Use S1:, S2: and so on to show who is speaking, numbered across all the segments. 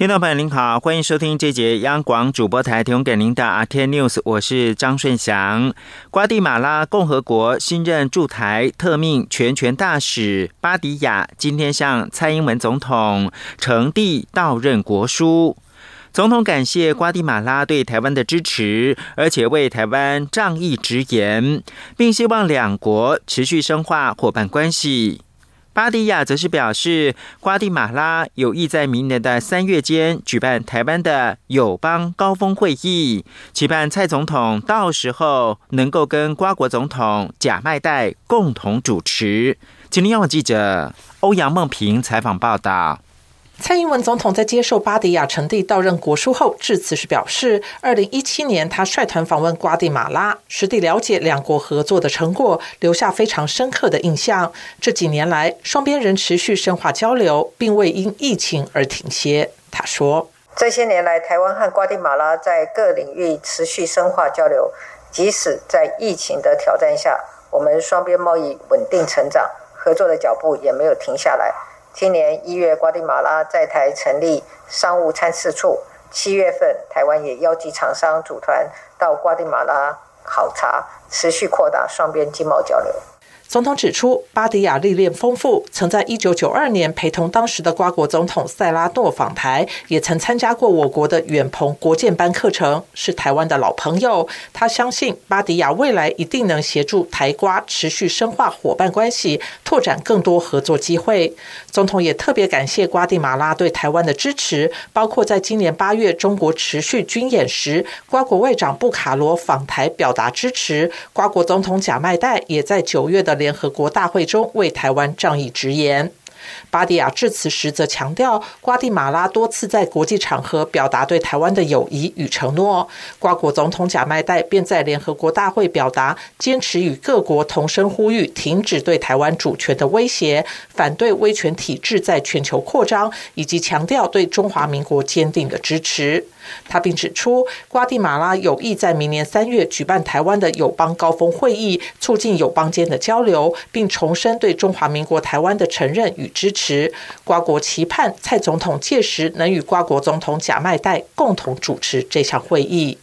S1: 听众朋友您好，欢迎收听这节央广主播台提供给您的阿天 News，我是张顺祥。瓜地马拉共和国新任驻台特命全权大使巴迪亚今天向蔡英文总统呈递到任国书，总统感谢瓜地马拉对台湾的支持，而且为台湾仗义直言，并希望两国持续深化伙伴关系。巴迪亚则是表示，瓜地马拉有意在明年的三月间举办台湾的友邦高峰会议，期盼蔡总统到时候能够跟瓜国总统贾迈代共同主持。今天，央记者欧阳梦平采访报道。
S2: 蔡英文总统在接受巴迪亚呈递到任国书后致辞时表示，二零一七年他率团访问瓜地马拉，实地了解两国合作的成果，留下非常深刻的印象。这几年来，双边仍持续深化交流，并未因疫情而停歇。他说：“
S3: 这些年来，台湾和瓜地马拉在各领域持续深化交流，即使在疫情的挑战下，我们双边贸易稳定成长，合作的脚步也没有停下来。”今年一月，瓜地马拉在台成立商务参事处。七月份，台湾也邀集厂商组团到瓜地马拉考察，持续扩大双边经贸交流。
S2: 总统指出，巴迪亚历练丰富，曾在一九九二年陪同当时的瓜国总统塞拉诺访台，也曾参加过我国的远鹏国建班课程，是台湾的老朋友。他相信巴迪亚未来一定能协助台瓜持续深化伙伴关系，拓展更多合作机会。总统也特别感谢瓜地马拉对台湾的支持，包括在今年八月中国持续军演时，瓜国外长布卡罗访台表达支持，瓜国总统贾迈代也在九月的。联合国大会中为台湾仗义直言。巴迪亚致辞时则强调，瓜地马拉多次在国际场合表达对台湾的友谊与承诺。瓜国总统贾迈代便在联合国大会表达，坚持与各国同声呼吁，停止对台湾主权的威胁，反对威权体制在全球扩张，以及强调对中华民国坚定的支持。他并指出，瓜地马拉有意在明年三月举办台湾的友邦高峰会议，促进友邦间的交流，并重申对中华民国台湾的承认与支持。瓜国期盼蔡总统届时能与瓜国总统贾迈代共同主持这场会议。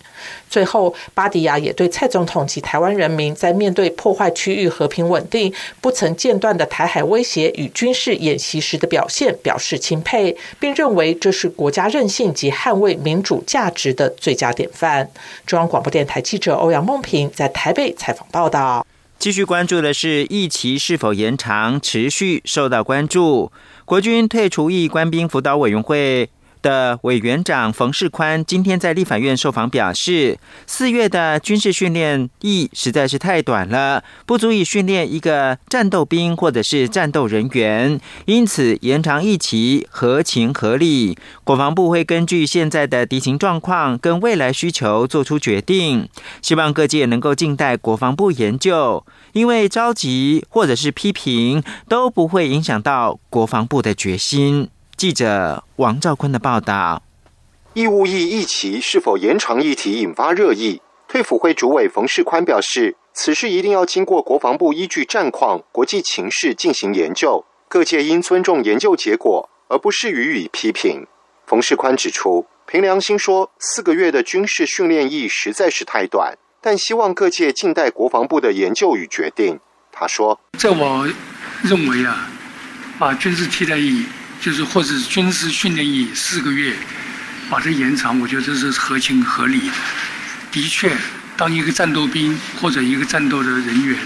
S2: 最后，巴迪亚也对蔡总统及台湾人民在面对破坏区域和平稳定、不曾间断的台海威胁与军事演习时的表现表示钦佩，并认为这是国家韧性及捍卫民主价值的最佳典范。中央广播电台记者欧阳梦平在台北采访报道。
S1: 继续关注的是，疫情是否延长，持续受到关注。国军退出役官兵辅导委员会。的委员长冯世宽今天在立法院受访表示，四月的军事训练役实在是太短了，不足以训练一个战斗兵或者是战斗人员，因此延长役期合情合理。国防部会根据现在的敌情状况跟未来需求做出决定，希望各界能够静待国防部研究，因为着急或者是批评都不会影响到国防部的决心。记者王兆坤的报道：
S4: 义务役役期是否延长议题引发热议。退辅会主委冯世宽表示，此事一定要经过国防部依据战况、国际情势进行研究，各界应尊重研究结果，而不是予以批评。冯世宽指出，凭良心说，四个月的军事训练役实在是太短，但希望各界静待国防部的研究与决定。他说：“
S5: 在我认为啊，把军事替代役。”就是或者军事训练役四个月，把它延长，我觉得这是合情合理的。的确，当一个战斗兵或者一个战斗的人员，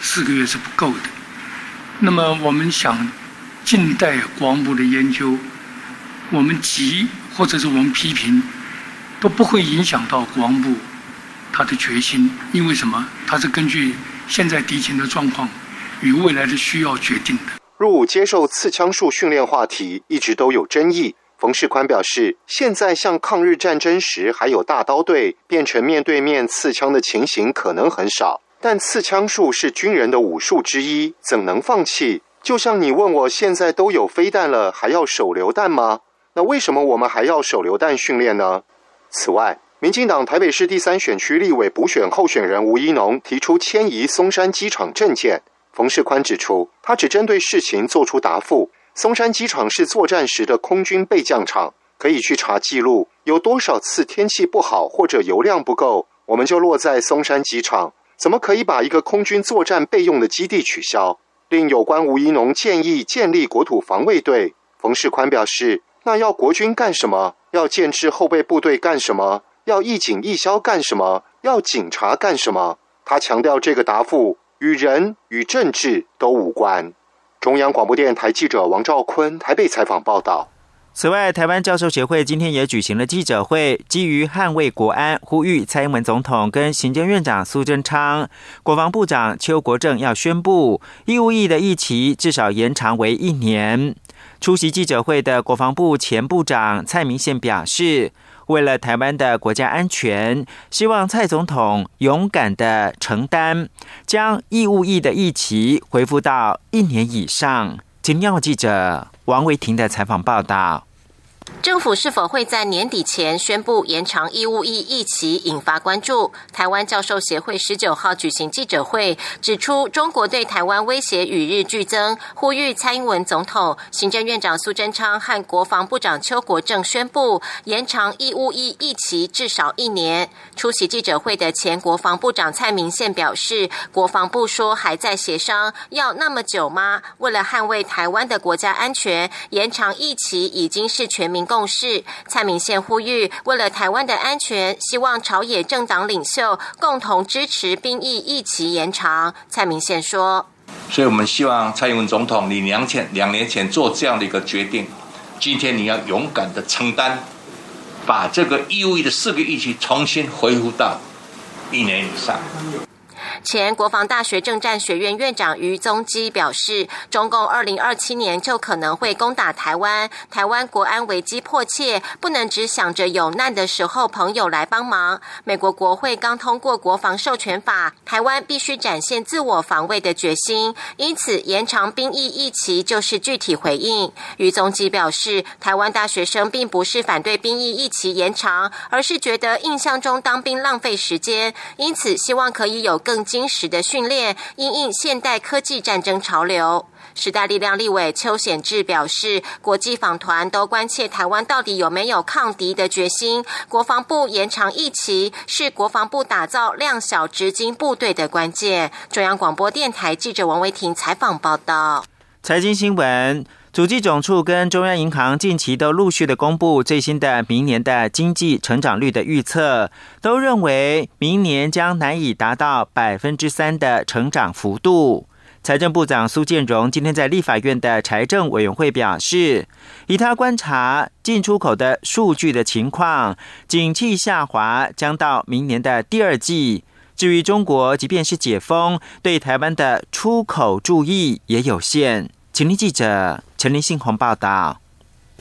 S5: 四个月是不够的。那么我们想近代国防部的研究，我们急或者是我们批评，都不会影响到国防部他的决心，因为什么？他是根据现在敌情的状况与未来的需要决定的。
S4: 入伍接受刺枪术训练话题一直都有争议。冯世宽表示，现在像抗日战争时还有大刀队，变成面对面刺枪的情形可能很少。但刺枪术是军人的武术之一，怎能放弃？就像你问我现在都有飞弹了，还要手榴弹吗？那为什么我们还要手榴弹训练呢？此外，民进党台北市第三选区立委补选候选人吴一农提出迁移松山机场证件。冯世宽指出，他只针对事情做出答复。松山机场是作战时的空军备降场，可以去查记录，有多少次天气不好或者油量不够，我们就落在松山机场。怎么可以把一个空军作战备用的基地取消？另有关吴一农建议建立国土防卫队，冯世宽表示，那要国军干什么？要建制后备部队干什么？要义警义消干什么？要警察干什么？他强调，这个答复与人与政治都无关。中央广播电台记者王兆坤台北采访报道。
S1: 此外，台湾教授协会今天也举行了记者会，基于捍卫国安，呼吁蔡英文总统跟行政院长苏贞昌、国防部长邱国正要宣布义务役的役期至少延长为一年。出席记者会的国防部前部长蔡明宪表示。为了台湾的国家安全，希望蔡总统勇敢的承担，将义务役的役期恢复到一年以上。今天记者王维婷的采访报道。
S6: 政府是否会在年底前宣布延长义务役役期，引发关注。台湾教授协会十九号举行记者会，指出中国对台湾威胁与日俱增，呼吁蔡英文总统、行政院长苏贞昌和国防部长邱国正宣布延长义务役役期至少一年。出席记者会的前国防部长蔡明宪表示，国防部说还在协商，要那么久吗？为了捍卫台湾的国家安全，延长役期已经是全民。共识，蔡明宪呼吁，为了台湾的安全，希望朝野政党领袖共同支持兵役一起延长。蔡明宪说：“
S7: 所以我们希望蔡英文总统，你两前两年前做这样的一个决定，今天你要勇敢的承担，把这个义务的四个役期重新恢复到一年以上。”
S6: 前国防大学政战学院院长于宗基表示，中共二零二七年就可能会攻打台湾，台湾国安危机迫切，不能只想着有难的时候朋友来帮忙。美国国会刚通过国防授权法，台湾必须展现自我防卫的决心，因此延长兵役役期就是具体回应。于宗基表示，台湾大学生并不是反对兵役役期延长，而是觉得印象中当兵浪费时间，因此希望可以有更。金石的训练，因应现代科技战争潮流。时代力量立委邱显志表示，国际访团都关切台湾到底有没有抗敌的决心。国防部延长役期，是国防部打造量小直精部队的关键。中央广播电台记者王维婷采访报道。
S1: 财经新闻。主计总处跟中央银行近期都陆续的公布最新的明年的经济成长率的预测，都认为明年将难以达到百分之三的成长幅度。财政部长苏建荣今天在立法院的财政委员会表示，以他观察进出口的数据的情况，景气下滑将到明年的第二季。至于中国，即便是解封，对台湾的出口注意也有限。请听记者陈林信宏报道。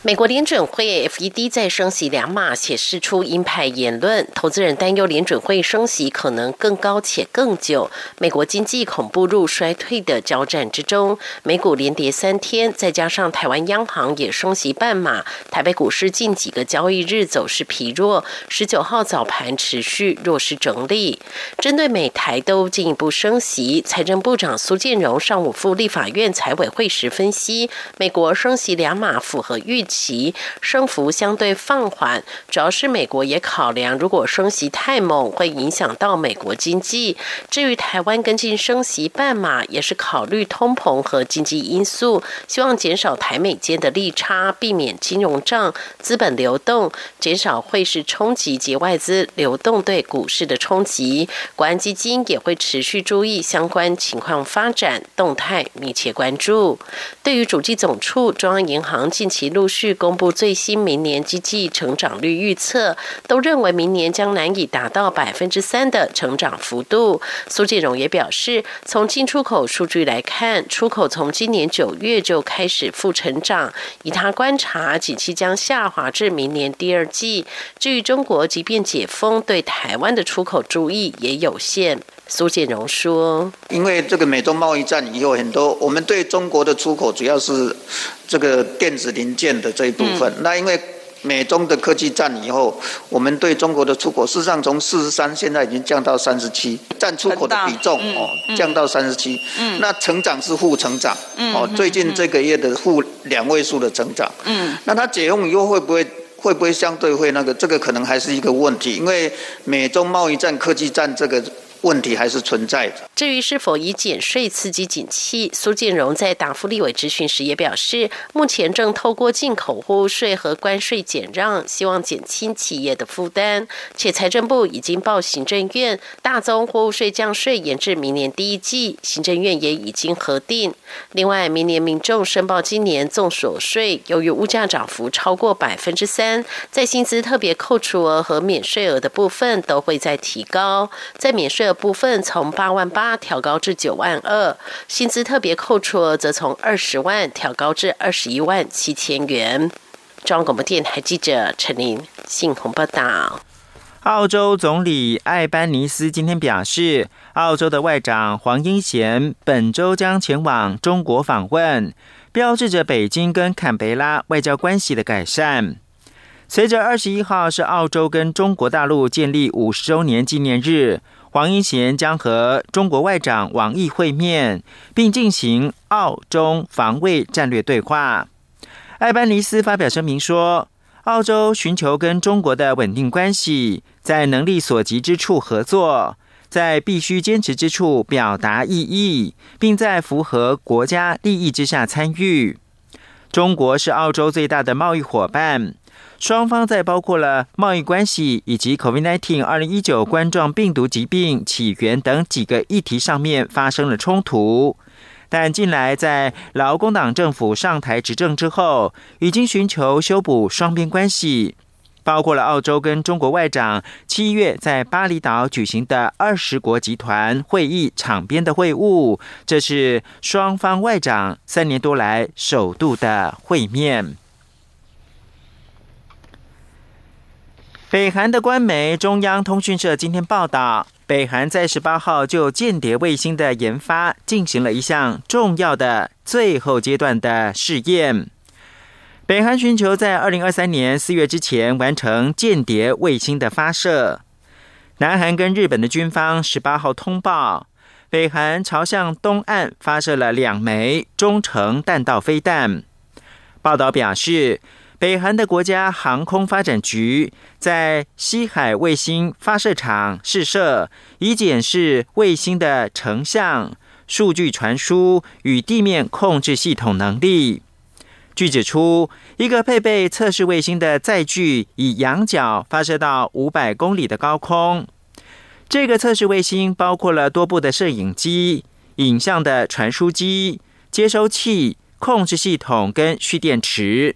S6: 美国联准会 FED 在升息两码，且释出鹰派言论，投资人担忧联准会升息可能更高且更久，美国经济恐步入衰退的交战之中。美股连跌三天，再加上台湾央行也升息半码，台北股市近几个交易日走势疲弱，十九号早盘持续弱势整理。针对美台都进一步升息，财政部长苏建荣上午赴立法院财委会时分析，美国升息两码符合预。其升幅相对放缓，主要是美国也考量，如果升息太猛，会影响到美国经济。至于台湾跟进升息半码，也是考虑通膨和经济因素，希望减少台美间的利差，避免金融账资本流动，减少汇市冲击及外资流动对股市的冲击。国安基金也会持续注意相关情况发展动态，密切关注。对于主计总处、中央银行近期陆续。据公布最新明年经济成长率预测，都认为明年将难以达到百分之三的成长幅度。苏建荣也表示，从进出口数据来看，出口从今年九月就开始负成长。以他观察，景气将下滑至明年第二季。至于中国，即便解封，对台湾的出口注意也有限。苏建荣说：“
S8: 因为这个美中贸易战以后，很多我们对中国的出口主要是这个电子零件的这一部分。那因为美中的科技战以后，我们对中国的出口事实上从四十三现在已经降到三十七，占出口的比重哦降到三十七。嗯，那成长是负成长。嗯，哦，最近这个月的负两位数的成长。嗯，那它解封以后会不会？会不会相对会那个？这个可能还是一个问题，因为美中贸易战、科技战这个。问题还是存在的。
S6: 至于是否以减税刺激景气，苏建荣在答复立委质询时也表示，目前正透过进口货物税和关税减让，希望减轻企业的负担。且财政部已经报行政院大宗货物税降税延至明年第一季，行政院也已经核定。另外，明年民众申报今年综所税，由于物价涨幅超过百分之三，在薪资特别扣除额和免税额的部分都会再提高，在免税。部分从八万八调高至九万二，薪资特别扣除额则从二十万调高至二十一万七千元。中央广播电台记者陈琳信鸿报道。
S1: 澳洲总理艾班尼斯今天表示，澳洲的外长黄英贤本周将前往中国访问，标志着北京跟坎培拉外交关系的改善。随着二十一号是澳洲跟中国大陆建立五十周年纪念日。黄英贤将和中国外长王毅会面，并进行澳中防卫战略对话。艾班尼斯发表声明说，澳洲寻求跟中国的稳定关系，在能力所及之处合作，在必须坚持之处表达意义，并在符合国家利益之下参与。中国是澳洲最大的贸易伙伴。双方在包括了贸易关系以及 COVID-19 二零一九冠状病毒疾病起源等几个议题上面发生了冲突，但近来在劳工党政府上台执政之后，已经寻求修补双边关系，包括了澳洲跟中国外长七月在巴厘岛举行的二十国集团会议场边的会晤，这是双方外长三年多来首度的会面。北韩的官媒中央通讯社今天报道，北韩在十八号就间谍卫星的研发进行了一项重要的最后阶段的试验。北韩寻求在二零二三年四月之前完成间谍卫星的发射。南韩跟日本的军方十八号通报，北韩朝向东岸发射了两枚中程弹道飞弹。报道表示。北韩的国家航空发展局在西海卫星发射场试射，以检视卫星的成像、数据传输与地面控制系统能力。据指出，一个配备测试卫星的载具以仰角发射到五百公里的高空。这个测试卫星包括了多部的摄影机、影像的传输机、接收器、控制系统跟蓄电池。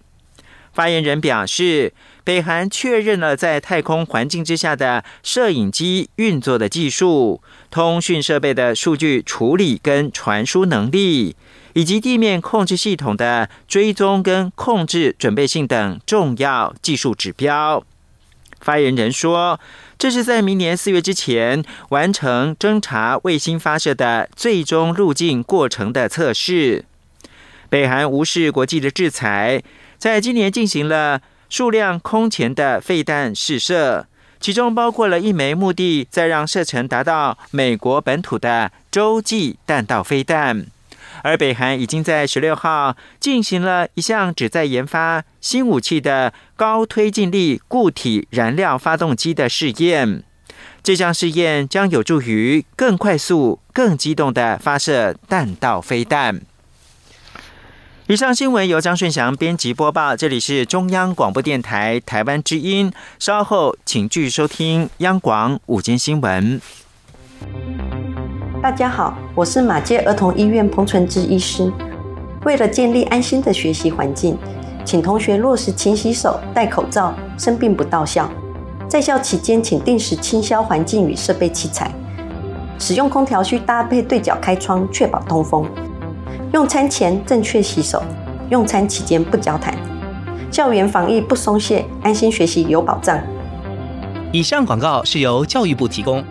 S1: 发言人表示，北韩确认了在太空环境之下的摄影机运作的技术、通讯设备的数据处理跟传输能力，以及地面控制系统的追踪跟控制准备性等重要技术指标。发言人说，这是在明年四月之前完成侦察卫星发射的最终路径过程的测试。北韩无视国际的制裁。在今年进行了数量空前的废弹试射，其中包括了一枚目的在让射程达到美国本土的洲际弹道飞弹。而北韩已经在十六号进行了一项旨在研发新武器的高推进力固体燃料发动机的试验。这项试验将有助于更快速、更机动的发射弹道飞弹。以上新闻由张顺祥编辑播报，这里是中央广播电台台湾之音。稍后请继续收听央广午间新闻。
S9: 大家好，我是马街儿童医院彭纯之医师。为了建立安心的学习环境，请同学落实勤洗手、戴口罩，生病不到校。在校期间，请定时清消环境与设备器材。使用空调需搭配对角开窗，确保通风。用餐前正确洗手用餐期间不交谈。校园防疫不松懈安心学习有保障。
S10: 以上广告是由教育部提供。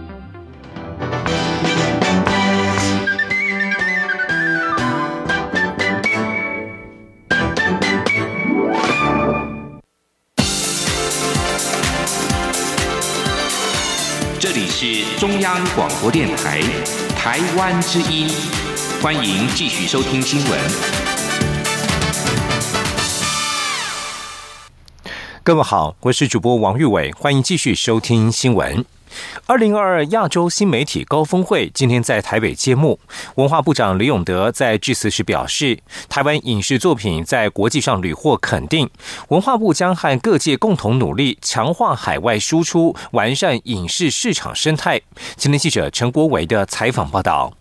S11: 这里是中央广播电台台湾之音。欢迎继续收听新闻。
S10: 各位好，我是主播王玉伟，欢迎继续收听新闻。二零二二亚洲新媒体高峰会今天在台北揭幕。文化部长李永德在致辞时表示，台湾影视作品在国际上屡获肯定，文化部将和各界共同努力，强化海外输出，完善影视市场生态。今天记者陈国维的采访报道。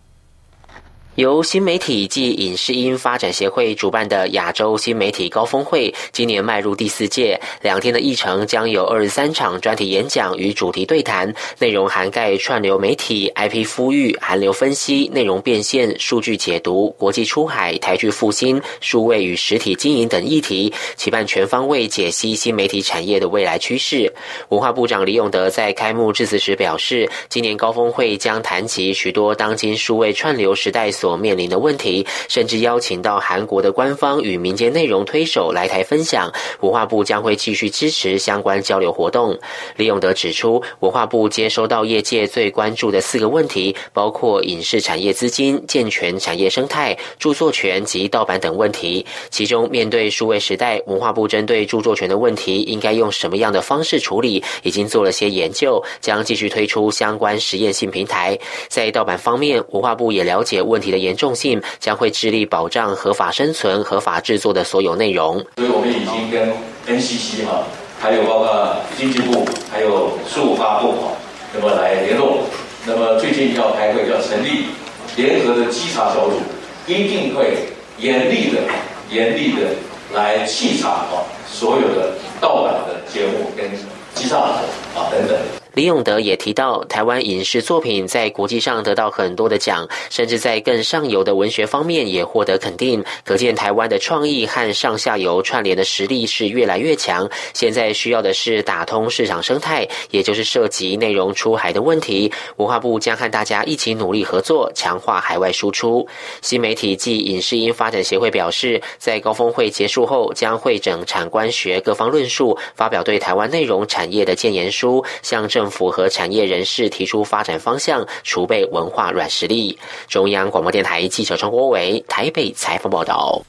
S12: 由新媒体暨影视音发展协会主办的亚洲新媒体高峰会，今年迈入第四届。两天的议程将有二十三场专题演讲与主题对谈，内容涵盖串流媒体、IP 孵育、韩流分析、内容变现、数据解读、国际出海、台剧复兴、数位与实体经营等议题，期盼全方位解析新媒体产业的未来趋势。文化部长李永德在开幕致辞时表示，今年高峰会将谈及许多当今数位串流时代所面临的问题，甚至邀请到韩国的官方与民间内容推手来台分享。文化部将会继续支持相关交流活动。李永德指出，文化部接收到业界最关注的四个问题，包括影视产业资金、健全产业生态、著作权及盗版等问题。其中，面对数位时代，文化部针对著作权的问题，应该用什么样的方式处理，已经做了些研究，将继续推出相关实验性平台。在盗版方面，文化部也了解问题。严重性将会致力保障合法生存、合法制作的所有内容。
S13: 所以我们已经跟 NCC 哈，还有包括经济部，还有数发部哈，那么来联络。那么最近要开会，要成立联合的稽查小组，一定会严厉的、严厉的来稽查哈所有的盗版的节目跟稽查啊等等。
S12: 李永德也提到，台湾影视作品在国际上得到很多的奖，甚至在更上游的文学方面也获得肯定。可见台湾的创意和上下游串联的实力是越来越强。现在需要的是打通市场生态，也就是涉及内容出海的问题。文化部将和大家一起努力合作，强化海外输出。新媒体暨影视音发展协会表示，在高峰会结束后，将会整产官学各方论述，发表对台湾内容产业的建言书，向政。符合产业人士提出发展方向，储备文化软实力。中央广播电台记者张国伟台北采访报道。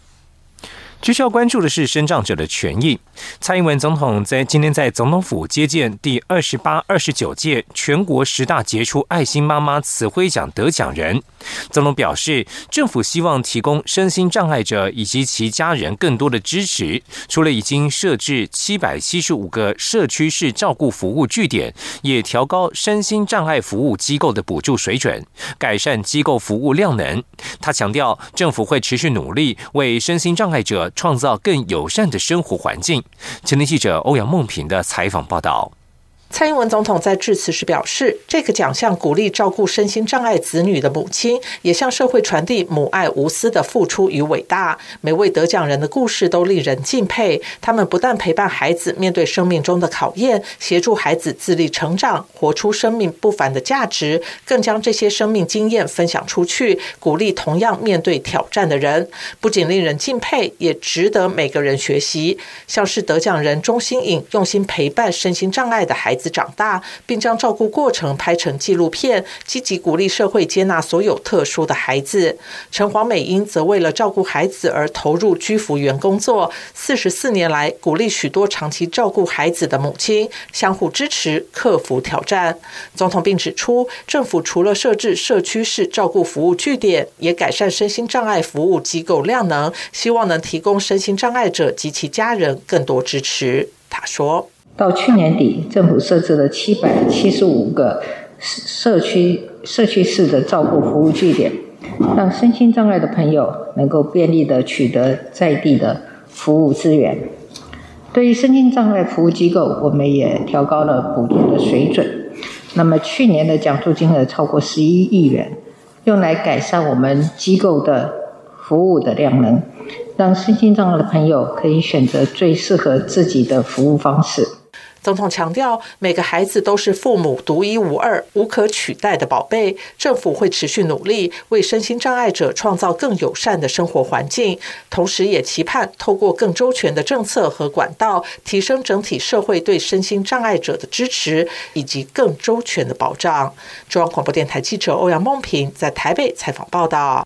S10: 需要关注的是生长者的权益。蔡英文总统在今天在总统府接见第二十八、二十九届全国十大杰出爱心妈妈慈徽奖得奖人。总统表示，政府希望提供身心障碍者以及其家人更多的支持。除了已经设置七百七十五个社区式照顾服务据点，也调高身心障碍服务机构的补助水准，改善机构服务量能。他强调，政府会持续努力为身心障碍者。创造更友善的生活环境。前天记者欧阳梦平的采访报道。
S2: 蔡英文总统在致辞时表示，这个奖项鼓励照顾身心障碍子女的母亲，也向社会传递母爱无私的付出与伟大。每位得奖人的故事都令人敬佩。他们不但陪伴孩子面对生命中的考验，协助孩子自立成长，活出生命不凡的价值，更将这些生命经验分享出去，鼓励同样面对挑战的人。不仅令人敬佩，也值得每个人学习。像是得奖人钟心颖，用心陪伴身心障碍的孩。子长大，并将照顾过程拍成纪录片，积极鼓励社会接纳所有特殊的孩子。陈黄美英则为了照顾孩子而投入居服员工作，四十四年来鼓励许多长期照顾孩子的母亲相互支持，克服挑战。总统并指出，政府除了设置社区式照顾服务据点，也改善身心障碍服务机构量能，希望能提供身心障碍者及其家人更多支持。他说。
S14: 到去年底，政府设置了七百七十五个社区社区式的照顾服务据点，让身心障碍的朋友能够便利的取得在地的服务资源。对于身心障碍服务机构，我们也调高了补助的水准。那么去年的奖助金额超过十一亿元，用来改善我们机构的服务的量能。让身心障碍的朋友可以选择最适合自己的服务方式。
S2: 总统强调，每个孩子都是父母独一无二、无可取代的宝贝。政府会持续努力，为身心障碍者创造更友善的生活环境，同时也期盼透过更周全的政策和管道，提升整体社会对身心障碍者的支持以及更周全的保障。中央广播电台记者欧阳梦平在台北采访报道。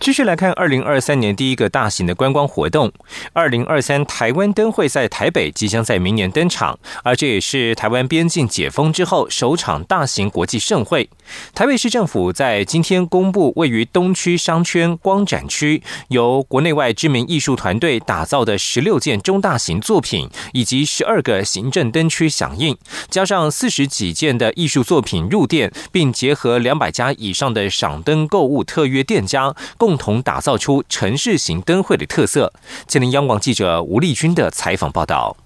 S10: 继续来看，二零二三年第一个大型的观光活动——二零二三台湾灯会，在台北即将在明年登场，而这也是台湾边境解封之后首场大型国际盛会。台北市政府在今天公布，位于东区商圈光展区，由国内外知名艺术团队打造的十六件中大型作品，以及十二个行政灯区响应，加上四十几件的艺术作品入店，并结合两百家以上的赏灯购物特约店家，共。共同打造出城市型灯会的特色。吉林央广记者吴丽君的采访报道。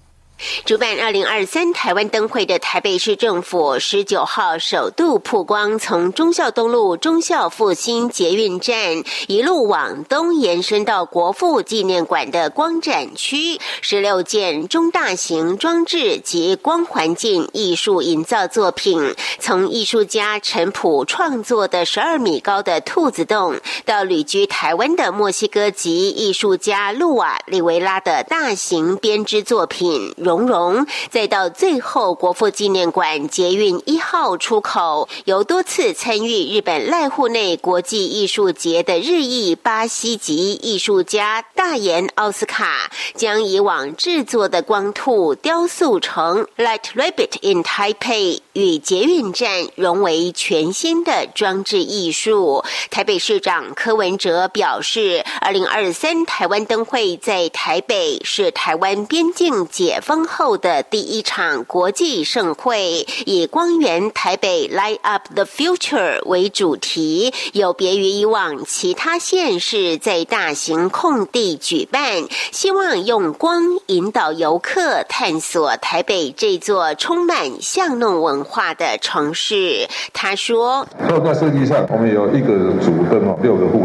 S15: 主办二零二三台湾灯会的台北市政府十九号首度曝光，从忠孝东路忠孝复兴捷运站一路往东延伸到国父纪念馆的光展区，十六件中大型装置及光环境艺术营造作品，从艺术家陈普创作的十二米高的兔子洞，到旅居台湾的墨西哥籍艺术家路瓦利维拉的大型编织作品。蓉蓉，再到最后，国父纪念馆捷运一号出口，由多次参与日本濑户内国际艺术节的日裔巴西籍艺术家大岩奥斯卡，将以往制作的光兔雕塑成 Light Rabbit in Taipei，与捷运站融为全新的装置艺术。台北市长柯文哲表示，二零二三台湾灯会在台北是台湾边境解放封。后的第一场国际盛会，以“光源台北 Light Up the Future” 为主题，有别于以往其他县市在大型空地举办，希望用光引导游客探索台北这座充满巷弄文化的城市。他说：“
S16: 在设计上，我们有一个主灯哦，六个副，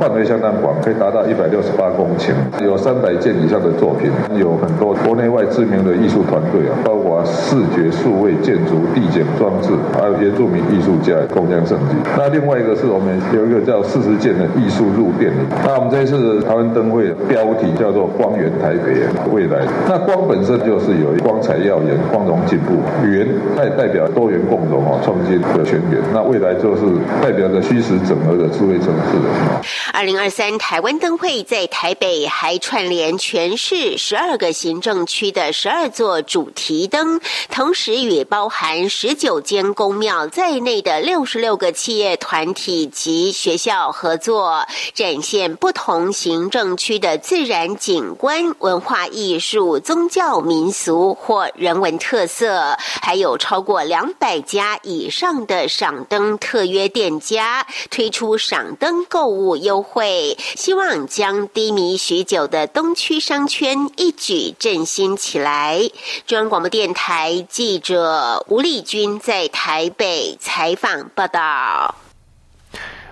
S16: 范围相当广，可以达到一百六十八公顷，有三百件以上的作品，有很多国内外知名的。”艺术团队啊，包括视觉、数位、建筑、地景装置，还有原住民艺术家共襄盛举。那另外一个是我们有一个叫四十件的艺术入店。那我们这次台湾灯会标题叫做“光源台北未来”。那光本身就是有光彩耀眼、光荣进步；源它也代表多元共融啊，创新的泉源。那未来就是代表着虚实整合的智慧城市。
S15: 二零二三台湾灯会在台北还串联全市十二个行政区的十二。座主题灯，同时与包含十九间公庙在内的六十六个企业团体及学校合作，展现不同行政区的自然景观、文化艺术、宗教民俗或人文特色，还有超过两百家以上的赏灯特约店家推出赏灯购物优会，希望将低迷许久的东区商圈一举振兴起来。中央广播电台记者吴丽君在台北采访报道。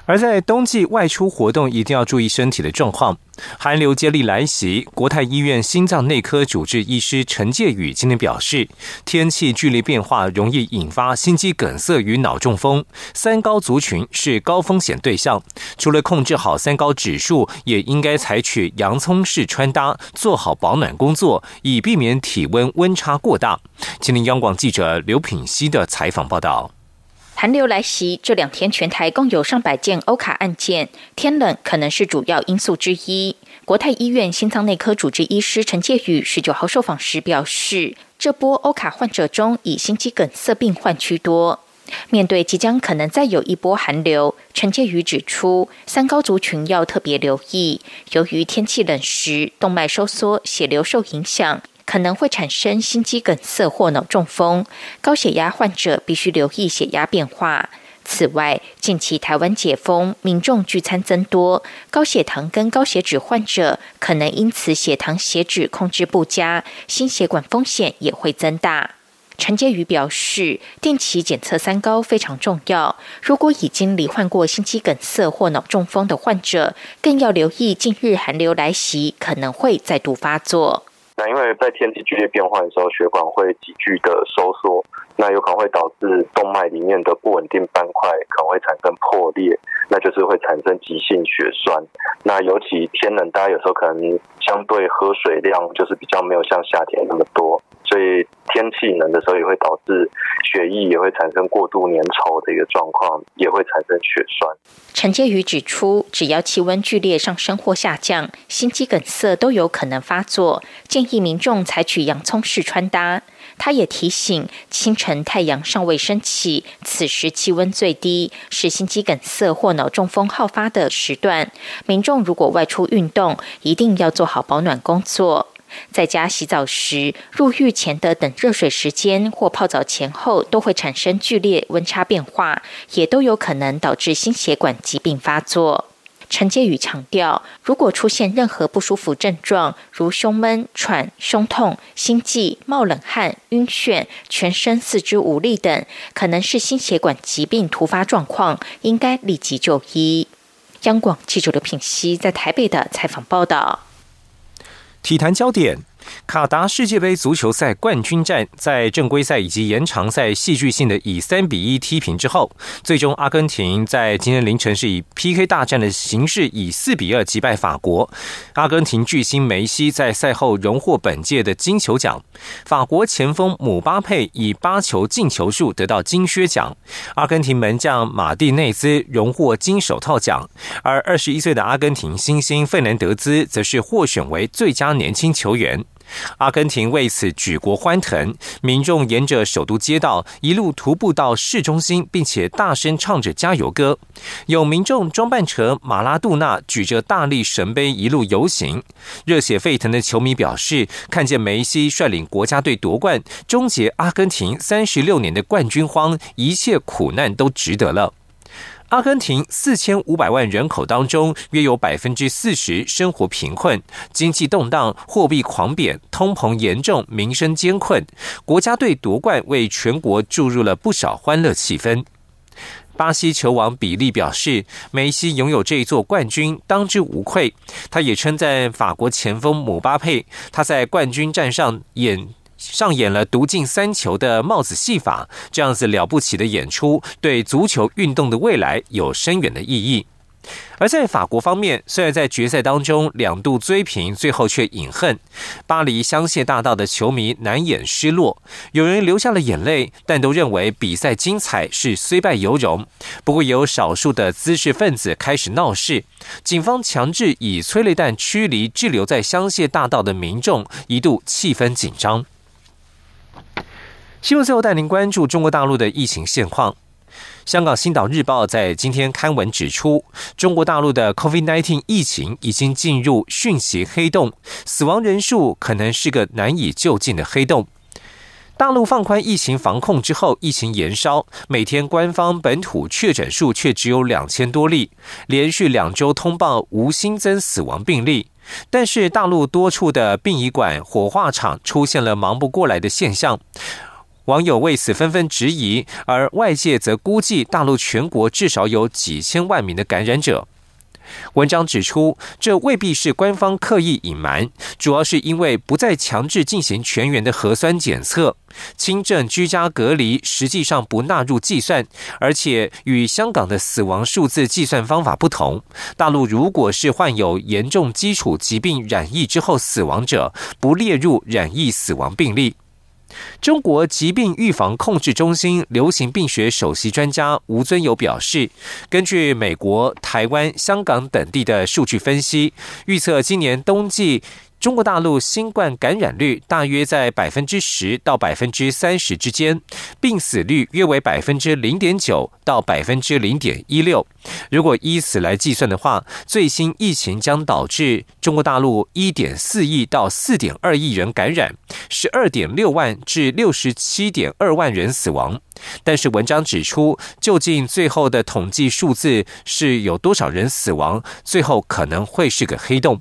S10: 而在冬季外出活动，一定要注意身体的状况。寒流接力来袭，国泰医院心脏内科主治医师陈介宇今天表示，天气剧烈变化容易引发心肌梗塞与脑中风，三高族群是高风险对象。除了控制好三高指数，也应该采取洋葱式穿搭，做好保暖工作，以避免体温温差过大。吉林央广记者刘品熙的采访报道。
S17: 寒流来袭，这两天全台共有上百件欧卡案件，天冷可能是主要因素之一。国泰医院心脏内科主治医师陈介宇十九号受访时表示，这波欧卡患者中以心肌梗塞病患居多。面对即将可能再有一波寒流，陈介宇指出，三高族群要特别留意，由于天气冷时，动脉收缩，血流受影响。可能会产生心肌梗塞或脑中风，高血压患者必须留意血压变化。此外，近期台湾解封，民众聚餐增多，高血糖跟高血脂患者可能因此血糖血脂控制不佳，心血管风险也会增大。陈洁宇表示，定期检测三高非常重要。如果已经罹患过心肌梗塞或脑中风的患者，更要留意近日寒流来袭，可能会再度发作。
S18: 那因为在天气剧烈变化的时候，血管会急剧的收缩，那有可能会导致动脉里面的不稳定斑块可能会产生破裂，那就是会产生急性血栓。那尤其天冷，大家有时候可能相对喝水量就是比较没有像夏天那么多，所以天气冷的时候也会导致血液也会产生过度粘稠的一个状况，也会产生血栓。
S17: 陈介宇指出，只要气温剧烈上升或下降，心肌梗塞都有可能发作，建议民众采取洋葱式穿搭。他也提醒，清晨太阳尚未升起，此时气温最低，是心肌梗塞或脑中风好发的时段。民众如果外出运动，一定要做好保暖工作。在家洗澡时，入浴前的等热水时间或泡澡前后都会产生剧烈温差变化，也都有可能导致心血管疾病发作。陈介宇强调，如果出现任何不舒服症状，如胸闷、喘、胸痛、心悸、冒冷汗、晕眩、全身四肢无力等，可能是心血管疾病突发状况，应该立即就医。央广记者刘品熙在台北的采访报道。
S10: 体坛焦点。卡达世界杯足球赛冠军战在正规赛以及延长赛戏剧性的以三比一踢平之后，最终阿根廷在今天凌晨是以 PK 大战的形式以四比二击败法国。阿根廷巨星梅西在赛后荣获本届的金球奖，法国前锋姆巴佩以八球进球数得到金靴奖，阿根廷门将马蒂内兹荣获金手套奖，而二十一岁的阿根廷新星费南德兹则是获选为最佳年轻球员。阿根廷为此举国欢腾，民众沿着首都街道一路徒步到市中心，并且大声唱着加油歌。有民众装扮成马拉杜纳，举着大力神杯一路游行。热血沸腾的球迷表示，看见梅西率领国家队夺冠，终结阿根廷三十六年的冠军荒，一切苦难都值得了。阿根廷四千五百万人口当中，约有百分之四十生活贫困，经济动荡，货币狂贬，通膨严重，民生艰困。国家队夺冠，为全国注入了不少欢乐气氛。巴西球王比利表示，梅西拥有这一座冠军，当之无愧。他也称赞法国前锋姆巴佩，他在冠军战上演。上演了独进三球的帽子戏法，这样子了不起的演出，对足球运动的未来有深远的意义。而在法国方面，虽然在决赛当中两度追平，最后却饮恨。巴黎香榭大道的球迷难掩失落，有人流下了眼泪，但都认为比赛精彩是虽败犹荣。不过，也有少数的滋事分子开始闹事，警方强制以催泪弹驱离滞留在香榭大道的民众，一度气氛紧张。新闻最后带您关注中国大陆的疫情现况。香港《星岛日报》在今天刊文指出，中国大陆的 COVID-19 疫情已经进入讯息黑洞，死亡人数可能是个难以就近的黑洞。大陆放宽疫情防控之后，疫情延烧，每天官方本土确诊数却只有两千多例，连续两周通报无新增死亡病例。但是，大陆多处的殡仪馆、火化场出现了忙不过来的现象。网友为此纷纷质疑，而外界则估计大陆全国至少有几千万名的感染者。文章指出，这未必是官方刻意隐瞒，主要是因为不再强制进行全员的核酸检测，轻症居家隔离实际上不纳入计算，而且与香港的死亡数字计算方法不同。大陆如果是患有严重基础疾病染疫之后死亡者，不列入染疫死亡病例。中国疾病预防控制中心流行病学首席专家吴尊友表示，根据美国、台湾、香港等地的数据分析，预测今年冬季。中国大陆新冠感染率大约在百分之十到百分之三十之间，病死率约为百分之零点九到百分之零点一六。如果依此来计算的话，最新疫情将导致中国大陆一点四亿到四点二亿人感染，十二点六万至六十七点二万人死亡。但是文章指出，究竟最后的统计数字是有多少人死亡，最后可能会是个黑洞。